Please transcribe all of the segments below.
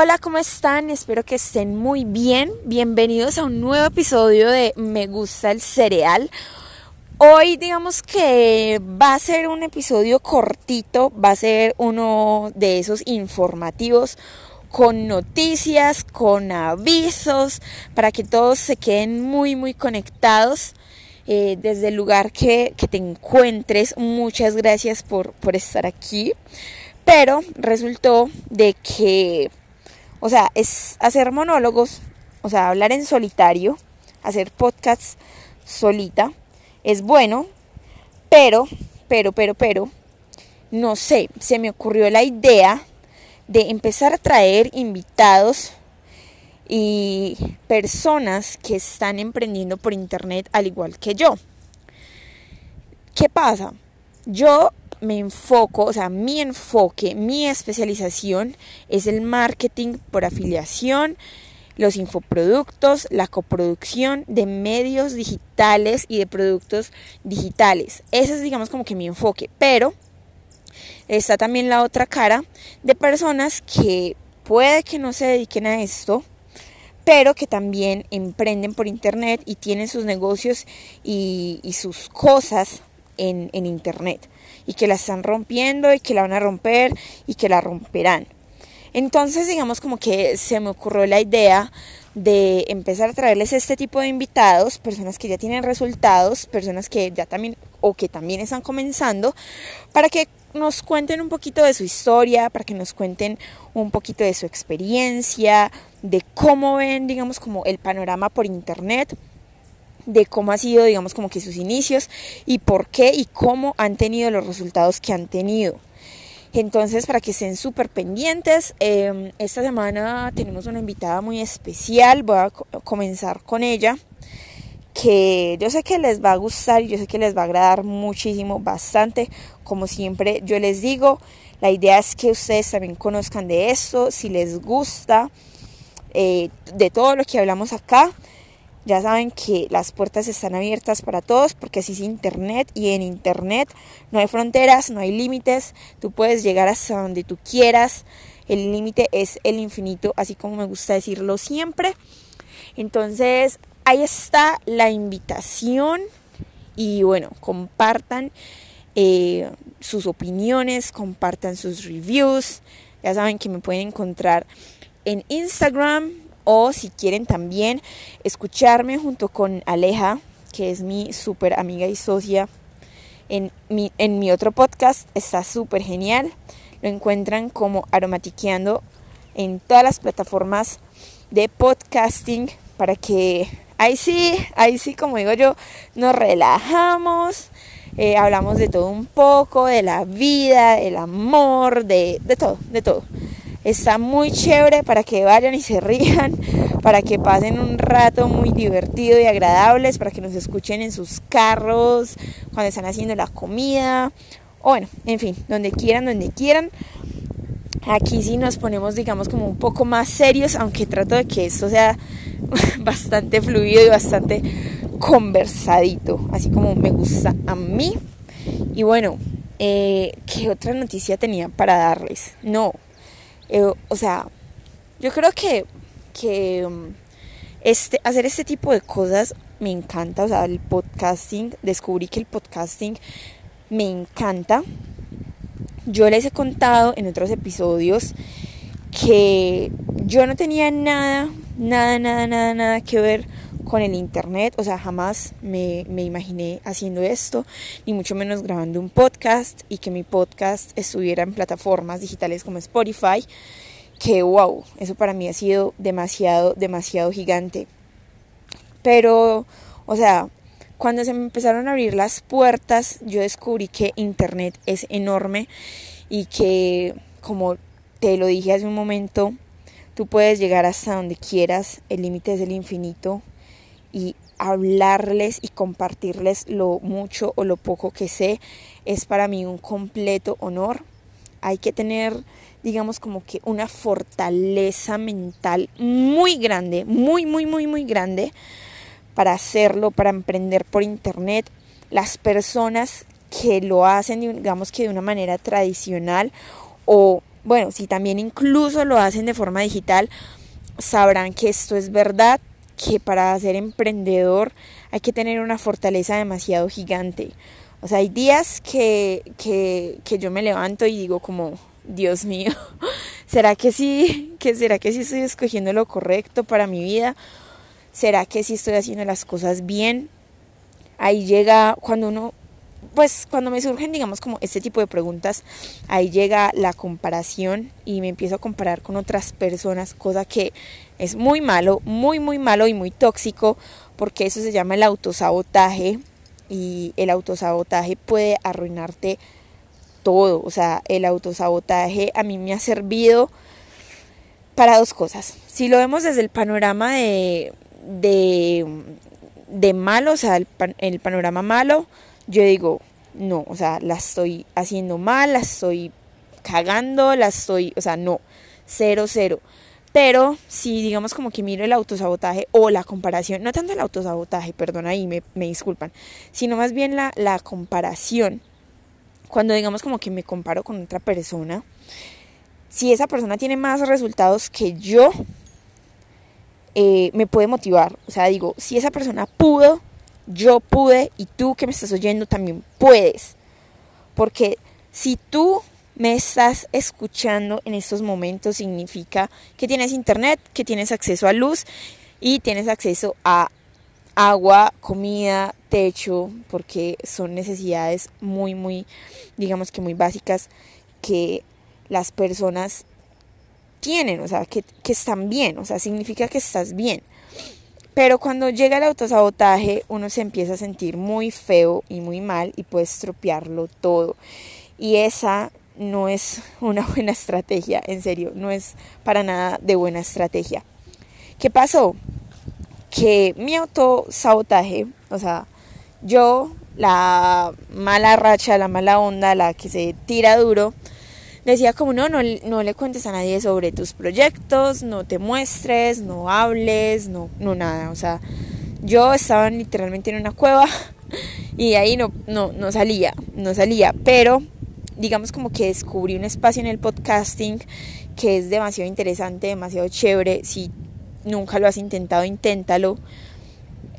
Hola, ¿cómo están? Espero que estén muy bien. Bienvenidos a un nuevo episodio de Me gusta el cereal. Hoy digamos que va a ser un episodio cortito, va a ser uno de esos informativos con noticias, con avisos, para que todos se queden muy, muy conectados. Eh, desde el lugar que, que, te encuentres, muchas gracias por, por estar aquí. Pero resultó de que o sea, es hacer monólogos, o sea, hablar en solitario, hacer podcasts solita, es bueno, pero, pero, pero, pero, no sé, se me ocurrió la idea de empezar a traer invitados y personas que están emprendiendo por internet al igual que yo. ¿Qué pasa? Yo me enfoco, o sea, mi enfoque, mi especialización es el marketing por afiliación, los infoproductos, la coproducción de medios digitales y de productos digitales. Ese es, digamos, como que mi enfoque. Pero está también la otra cara de personas que puede que no se dediquen a esto, pero que también emprenden por internet y tienen sus negocios y, sus cosas en, en internet y que la están rompiendo y que la van a romper y que la romperán. Entonces, digamos como que se me ocurrió la idea de empezar a traerles este tipo de invitados, personas que ya tienen resultados, personas que ya también o que también están comenzando, para que nos cuenten un poquito de su historia, para que nos cuenten un poquito de su experiencia, de cómo ven, digamos, como el panorama por internet de cómo ha sido, digamos, como que sus inicios y por qué y cómo han tenido los resultados que han tenido. Entonces, para que estén súper pendientes, em, esta semana tenemos una invitada muy especial, voy a comenzar con ella, que yo sé que les va a gustar y yo sé que les va a agradar muchísimo, bastante. Como siempre, yo les digo, la idea es que ustedes también conozcan de esto, si les gusta, eh, de todo lo que hablamos acá. Ya saben que las puertas están abiertas para todos porque así es Internet y en Internet no hay fronteras, no hay límites, tú puedes llegar hasta donde tú quieras, el límite es el infinito, así como me gusta decirlo siempre. Entonces, ahí está la invitación. Y bueno, compartan eh, sus opiniones, compartan sus reviews, ya saben que me pueden encontrar en Instagram o si quieren también escucharme junto con Aleja, que es mi súper amiga y socia en mi, en mi otro podcast, está súper genial. Lo encuentran como aromatiqueando en todas las plataformas de podcasting para que ahí sí, ahí sí, como digo yo, nos relajamos, eh, hablamos de todo un poco, de la vida, del amor, de, de todo, de todo. Está muy chévere para que vayan y se rían, para que pasen un rato muy divertido y agradable, para que nos escuchen en sus carros, cuando están haciendo la comida, o bueno, en fin, donde quieran, donde quieran. Aquí sí nos ponemos, digamos, como un poco más serios, aunque trato de que esto sea bastante fluido y bastante conversadito, así como me gusta a mí. Y bueno, eh, ¿qué otra noticia tenía para darles? No, eh, o sea, yo creo que, que um, este, hacer este tipo de cosas me encanta. O sea, el podcasting, descubrí que el podcasting me encanta. Yo les he contado en otros episodios que yo no tenía nada, nada, nada, nada, nada que ver con el internet, o sea, jamás me, imaginé haciendo esto, ni mucho menos grabando un podcast y que mi podcast estuviera en plataformas digitales como Spotify, que wow, eso para mí ha sido demasiado, demasiado gigante. Pero, o sea, cuando se me empezaron a abrir las puertas, yo descubrí que internet es enorme y que, como te lo dije hace un momento, tú puedes llegar hasta donde quieras, el límite es el infinito y hablarles y compartirles lo mucho o lo poco que sé es para mí un completo honor. Hay que tener, digamos, como que una fortaleza mental muy grande, muy, muy, muy, muy grande para hacerlo, para emprender por internet. Las personas que lo hacen, digamos que de una manera tradicional o bueno, si también incluso lo hacen de forma digital, sabrán que esto es verdad, que para ser emprendedor hay que tener una fortaleza demasiado gigante. O sea, hay días que, que, que yo me levanto y digo como, Dios mío, ¿será que sí? ¿Que ¿Será que sí estoy escogiendo lo correcto para mi vida? ¿Será que sí estoy haciendo las cosas bien? Ahí llega cuando uno, pues cuando me surgen, digamos, como este tipo de preguntas, ahí llega la comparación y me empiezo a comparar con otras personas, cosa que es muy malo, muy, muy malo y muy tóxico, porque eso se llama el autosabotaje y el autosabotaje puede arruinarte todo. O sea, el autosabotaje a mí me ha servido para dos cosas. Si lo vemos desde el panorama de, de, malo, o sea, el, el panorama malo, yo digo, no, o sea, la estoy haciendo mal, la estoy cagando, la estoy, o sea, no, cero, cero. Pero si digamos como que miro el autosabotaje o la comparación, no tanto el autosabotaje, perdón ahí, me, me disculpan, sino más bien la, comparación cuando digamos como que me comparo con otra persona, si esa persona tiene más resultados que yo, eh, me puede motivar. O sea, digo, si esa persona pudo, yo pude y tú que me estás oyendo también puedes. Porque si tú me estás escuchando en estos momentos, significa que tienes internet, que tienes acceso a luz y tienes acceso a agua, comida, techo, porque son necesidades muy, muy, digamos que muy básicas que las personas tienen, o sea, que, que están bien, o sea, significa que estás bien. Pero cuando llega el autosabotaje, uno se empieza a sentir muy feo y muy mal y puede estropearlo todo. Y esa no es una buena estrategia, en serio, no es para nada de buena estrategia. ¿Qué pasó? que mi autosabotaje, o sea, yo, la mala racha, la mala onda, la que se tira duro, decía como no, no, no le cuentes a nadie sobre tus proyectos, no te muestres, no hables, no, no nada, o sea, yo estaba literalmente en una cueva y ahí no, no, no salía, no salía, pero digamos como que descubrí un espacio en el podcasting que es demasiado interesante, demasiado chévere, si nunca lo has intentado, inténtalo,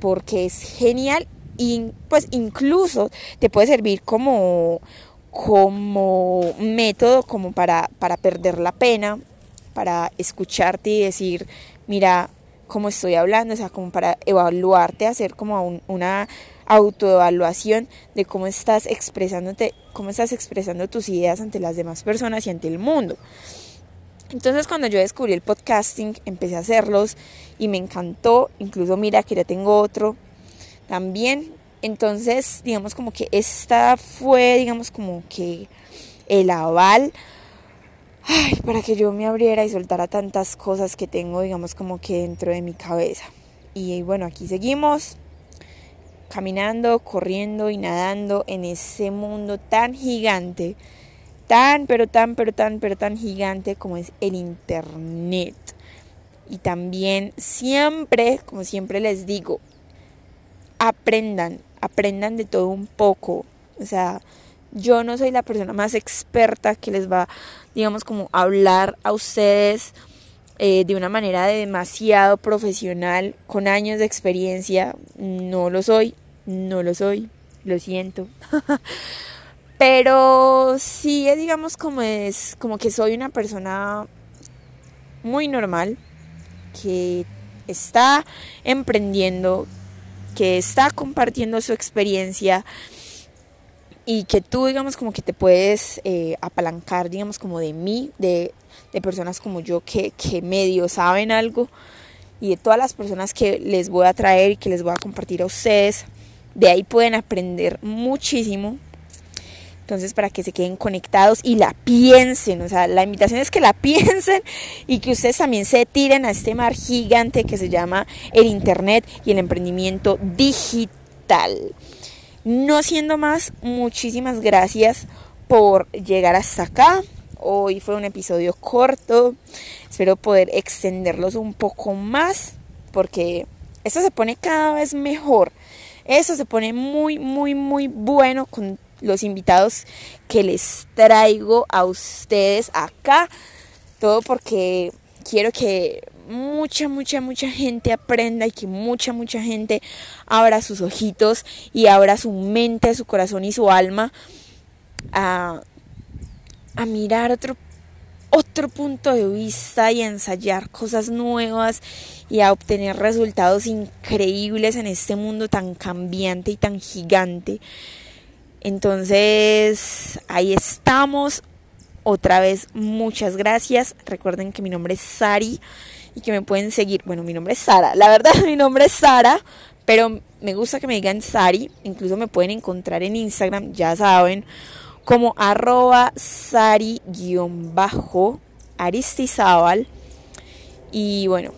porque es genial. Y pues incluso te puede servir como, como método, como para, para perder la pena, para escucharte y decir, mira cómo estoy hablando, o sea, como para evaluarte, hacer como una autoevaluación de cómo estás expresándote, cómo estás expresando tus ideas ante las demás personas y ante el mundo. Entonces cuando yo descubrí el podcasting, empecé a hacerlos y me encantó. Incluso mira que ya tengo otro también. Entonces, digamos como que esta fue, digamos como que el aval para que yo me abriera y soltara tantas cosas que tengo, digamos como que dentro de mi cabeza. Y bueno, aquí seguimos caminando, corriendo y nadando en ese mundo tan gigante tan, pero tan, pero tan, pero tan gigante como es el Internet. Y también siempre, como siempre les digo, aprendan, aprendan de todo un poco. O sea, yo no soy la persona más experta que les va, digamos, como hablar a ustedes eh, de una manera demasiado profesional, con años de experiencia. No lo soy, no lo soy, lo siento. Pero sí, digamos como es, como que soy una persona muy normal, que está emprendiendo, que está compartiendo su experiencia y que tú, digamos, como que te puedes eh, apalancar, digamos, como de mí, de, de personas como yo que, que medio saben algo y de todas las personas que les voy a traer y que les voy a compartir a ustedes. De ahí pueden aprender muchísimo entonces, para que se queden conectados y la piensen, o sea, la invitación es que la piensen y que ustedes también se tiren a este mar gigante que se llama el Internet y el emprendimiento digital. No siendo más, muchísimas gracias por llegar hasta acá. Hoy fue un episodio corto. Espero poder extenderlos un poco más porque esto se pone cada vez mejor. Eso se pone muy, muy, muy bueno con los invitados que les traigo a ustedes acá. Todo porque quiero que mucha, mucha, mucha gente aprenda y que mucha, mucha gente abra sus ojitos y abra su mente, su corazón y su alma a, a mirar otro otro punto de vista y a ensayar cosas nuevas y a obtener resultados increíbles en este mundo tan cambiante y tan gigante. Entonces, ahí estamos. Otra vez, muchas gracias. Recuerden que mi nombre es Sari y que me pueden seguir. Bueno, mi nombre es Sara. La verdad, mi nombre es Sara, pero me gusta que me digan Sari. Incluso me pueden encontrar en Instagram, ya saben, como arroba Sari-Aristizábal. Y bueno,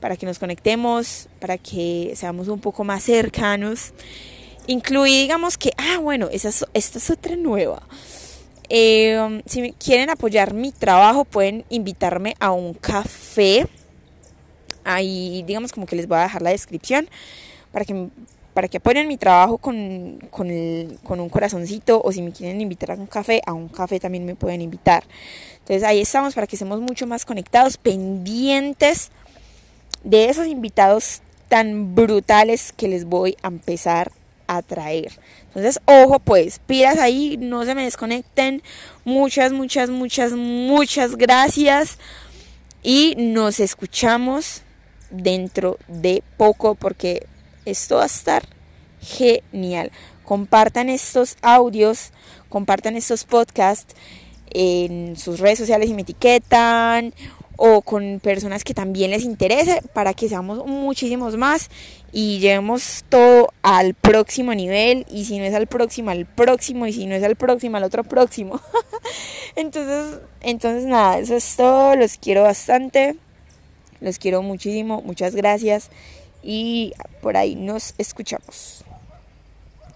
para que nos conectemos, para que seamos un poco más cercanos. Incluí, digamos que, ah, bueno, esa esta es otra nueva. Eh, si quieren apoyar mi trabajo, pueden invitarme a un café. Ahí, digamos, como que les voy a dejar la descripción para que, para que apoyen mi trabajo con, con, con un corazoncito. O si me quieren invitar a un café, a un café también me pueden invitar. Entonces ahí estamos para que estemos mucho más conectados, pendientes de esos invitados tan brutales que les voy a empezar a traer. Entonces, ojo pues, pilas ahí, no se me desconecten. Muchas, muchas, muchas, muchas gracias. Y nos escuchamos dentro de poco porque esto va a estar genial. Compartan estos audios, compartan estos podcasts en sus redes sociales y me etiquetan o con personas que también les interese para que seamos muchísimos más y llevemos todo al próximo nivel y si no es al próximo al próximo y si no es al próximo al otro próximo. Entonces entonces nada eso es todo. Los quiero bastante. Los quiero muchísimo. Muchas gracias. Y por ahí nos escuchamos